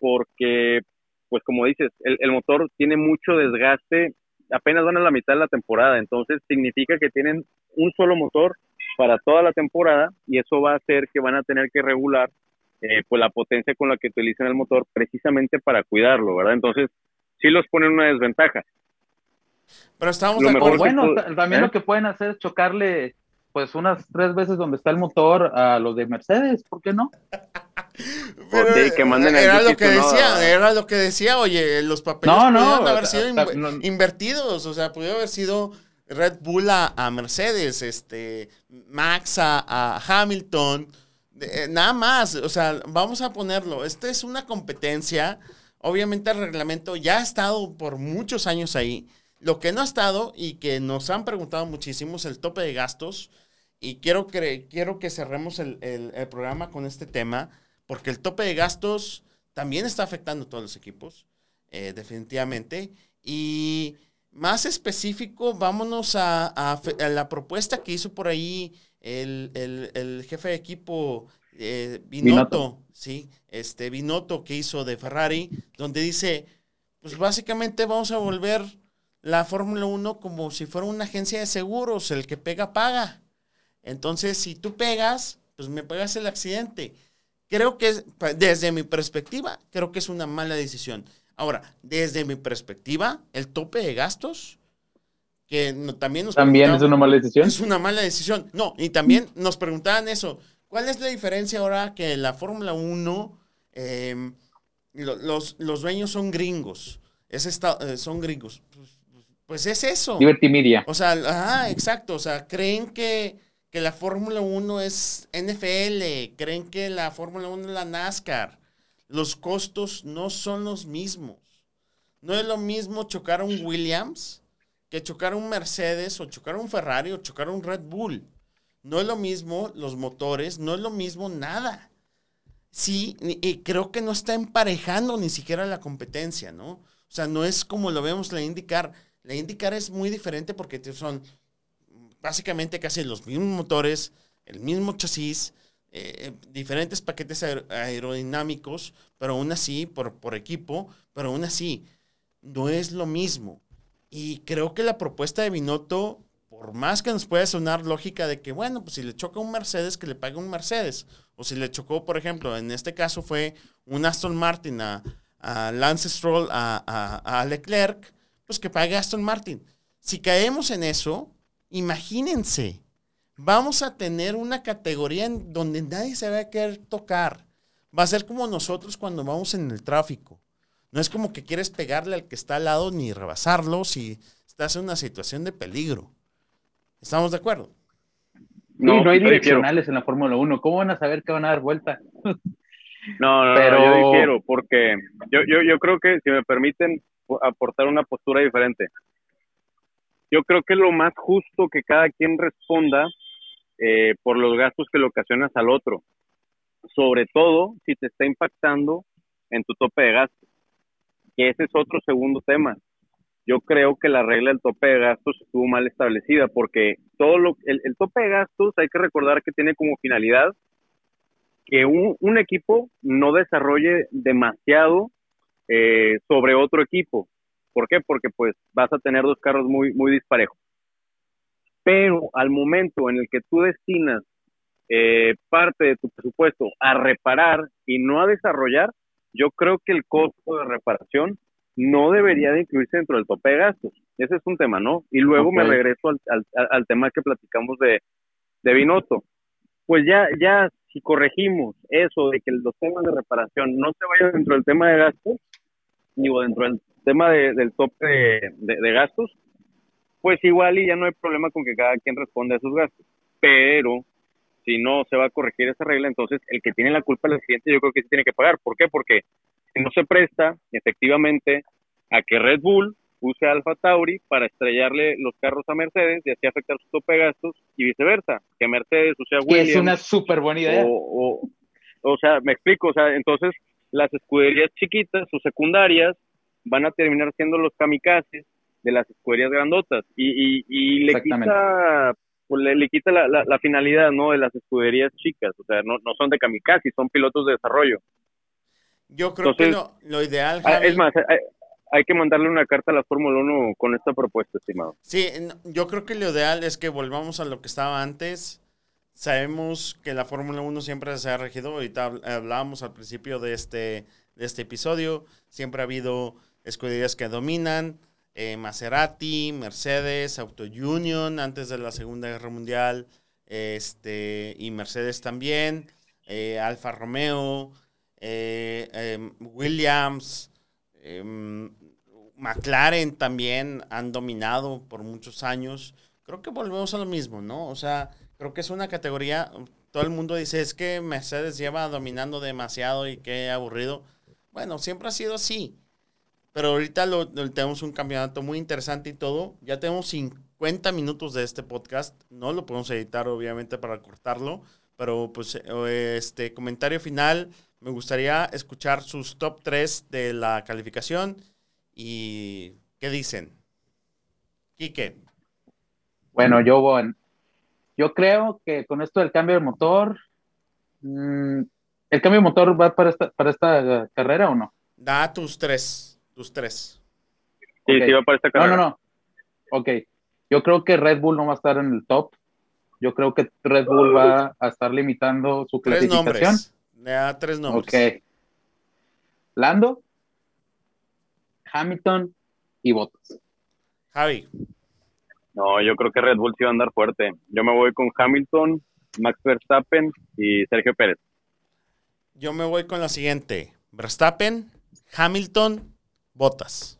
porque, pues como dices, el, motor tiene mucho desgaste, apenas van a la mitad de la temporada, entonces significa que tienen un solo motor para toda la temporada y eso va a hacer que van a tener que regular eh, pues la potencia con la que utilizan el motor precisamente para cuidarlo, ¿verdad? Entonces sí los ponen una desventaja. Pero estamos de acuerdo. Bueno, también lo ¿eh? que pueden hacer es chocarle pues unas tres veces donde está el motor a los de Mercedes, ¿por qué no? que manden era lo que decía, era lo que decía, oye, los papeles no, no, haber sido invertidos, o sea, pudo haber sido Red Bull a, Mercedes, este, Max a, Hamilton, eh, nada más, o sea, vamos a ponerlo, esta es una competencia, obviamente el reglamento ya ha estado por muchos años ahí, lo que no ha estado y que nos han preguntado muchísimo es el tope de gastos, y quiero que, quiero que cerremos el, programa con este tema, porque el tope de gastos también está afectando a todos los equipos, eh, definitivamente, y más específico, vámonos a, la propuesta que hizo por ahí el, jefe de equipo eh, Binotto, ¿sí? Este Binotto que hizo de Ferrari, donde dice, pues básicamente vamos a volver la Fórmula 1 como si fuera una agencia de seguros, el que pega paga. Entonces, si tú pegas, pues me pegas el accidente. Creo que desde mi perspectiva, creo que es una mala decisión. Ahora, desde mi perspectiva, el tope de gastos, que también nos También es una mala decisión. Es una mala decisión. No, y también nos preguntaban eso. ¿Cuál es la diferencia ahora que la Fórmula 1, em, los, los, dueños son gringos? Es eh, son gringos. Pues, pues, es eso. Liberty Media. O sea, ajá, exacto. O sea, creen que, que la Fórmula 1 es NFL, creen que la Fórmula 1 es la NASCAR los costos no son los mismos. No es lo mismo chocar un Williams que chocar un Mercedes o chocar un Ferrari o chocar un Red Bull. No es lo mismo los motores, no es lo mismo nada. Sí, y creo que no está emparejando ni siquiera la competencia, ¿no? O sea, no es como lo vemos la IndyCar. La IndyCar es muy diferente porque son básicamente casi los mismos motores, el mismo chasis, eh, diferentes paquetes aerodinámicos, pero aún así, por, por equipo, pero aún así, no es lo mismo. Y creo que la propuesta de Binotto, por más que nos pueda sonar lógica de que, bueno, pues si le choca un Mercedes, que le pague un Mercedes. O si le chocó, por ejemplo, en este caso fue un Aston Martin a, Lance Stroll, a, a Leclerc, pues que pague Aston Martin. Si caemos en eso, imagínense vamos a tener una categoría en donde nadie se va a querer tocar. Va a ser como nosotros cuando vamos en el tráfico. No es como que quieres pegarle al que está al lado ni rebasarlo si estás en una situación de peligro. ¿Estamos de acuerdo? No, no hay direccionales en la Fórmula 1. ¿Cómo van a saber que van a dar vuelta? no, no, Pero... yo difiero, porque yo, yo, yo creo que, si me permiten aportar una postura diferente, yo creo que lo más justo que cada quien responda eh, por los gastos que le ocasionas al otro. Sobre todo si te está impactando en tu tope de gastos. Que ese es otro segundo tema. Yo creo que la regla del tope de gastos estuvo mal establecida porque todo lo el, tope de gastos hay que recordar que tiene como finalidad que un, un equipo no desarrolle demasiado eh, sobre otro equipo. ¿Por qué? Porque pues vas a tener dos carros muy, muy disparejos. Pero al momento en el que tú destinas eh, parte de tu presupuesto a reparar y no a desarrollar, yo creo que el costo de reparación no debería de incluirse dentro del tope de gastos. Ese es un tema, ¿no? Y luego me regreso al, al, tema que platicamos de, de Binotto. Pues ya, ya si corregimos eso de que los temas de reparación no se vayan dentro del tema de gastos, digo, dentro del tema del tope de gastos, pues igual y ya no hay problema con que cada quien responda a sus gastos. Pero si no se va a corregir esa regla, entonces el que tiene la culpa del accidente yo creo que sí tiene que pagar. ¿Por qué? Porque no se presta efectivamente a que Red Bull use Alfa Tauri para estrellarle los carros a Mercedes y así afectar su tope de gastos y viceversa. Que Mercedes o sea Williams. Es una súper buena idea. O, o, sea, me explico, o sea, entonces las escuderías chiquitas o secundarias van a terminar siendo los kamikazes de las escuderías grandotas. Y, y, le quita pues le, quita la, la, finalidad no de las escuderías chicas. O sea no, no son de kamikaze son pilotos de desarrollo. Yo creo que lo, ideal ah, es más hay, que mandarle una carta a la Fórmula 1 con esta propuesta estimado. Sí yo creo que lo ideal es que volvamos a lo que estaba antes. Sabemos que la Fórmula 1 siempre se ha regido. Ahorita hablábamos al principio de este de este episodio. Siempre ha habido escuderías que dominan eh, Maserati, Mercedes, Auto Union antes de la Segunda Guerra Mundial, este, y Mercedes también, eh, Alfa Romeo, eh, em, Williams, em, McLaren también han dominado por muchos años. Creo que volvemos a lo mismo, ¿no? O sea, creo que es una categoría, todo el mundo dice, es que Mercedes lleva dominando demasiado y qué aburrido. Bueno, siempre ha sido así. Pero ahorita lo, tenemos un campeonato muy interesante y todo. Ya tenemos 50 minutos de este podcast. No lo podemos editar, obviamente, para cortarlo. Pero, pues, eh, este comentario final. Me gustaría escuchar sus top 3 de la calificación. ¿Y qué dicen? Quique. Bueno, yo, yo creo que con esto del cambio de motor, mm, ¿el cambio de motor va para esta, para esta carrera o no? Da tus tres. Tus tres. Sí, sí va para esta carrera. No, no, no. Ok. Yo creo que Red Bull no va a estar en el top. Yo creo que Red Bull va a estar limitando su tres clasificación. Nombres. da tres nombres. Ok. Lando, Hamilton y Bottas. Javi. No, yo creo que Red Bull sí va a andar fuerte. Yo me voy con Hamilton, Max Verstappen y Sergio Pérez. Yo me voy con la siguiente. Verstappen, Hamilton, Botas.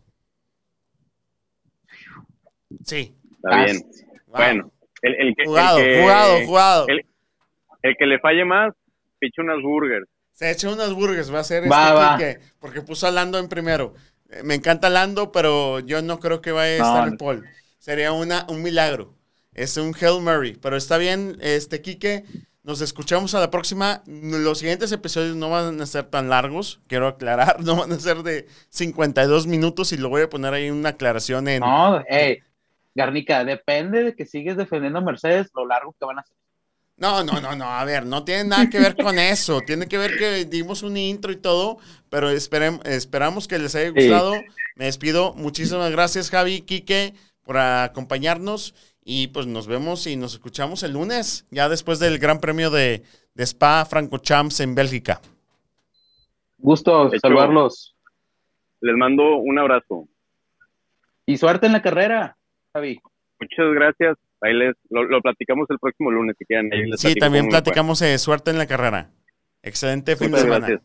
Sí. Está bien. Bueno, el, que, jugado, jugado, jugado. El, que le falle más, picha unas burgers. Se echa unas burgers, va a ser este porque puso a Lando en primero. Eh, me encanta Lando, pero yo no creo que vaya a estar en Paul. Sería una, un milagro. Es un Hail Mary. Pero está bien, este Quique. Nos escuchamos a la próxima. Los siguientes episodios no van a ser tan largos, quiero aclarar. No van a ser de 52 minutos y lo voy a poner ahí una aclaración en. No, hey, Garnica, depende de que sigues defendiendo a Mercedes, lo largo que van a ser. No, no, no, no. A ver, no tiene nada que ver con eso. Tiene que ver que dimos un intro y todo, pero esperamos que les haya gustado. Me despido. Muchísimas gracias, Javi, Quique, por acompañarnos. Y pues nos vemos y nos escuchamos el lunes, ya después del Gran Premio de, de Spa Champs en Bélgica. Gusto saludarlos. Les mando un abrazo. Y suerte en la carrera, Javi. Muchas gracias. Ahí les lo, platicamos el próximo lunes si quieren. sí, también platicamos de suerte en la carrera. Excelente fin de semana. Gracias.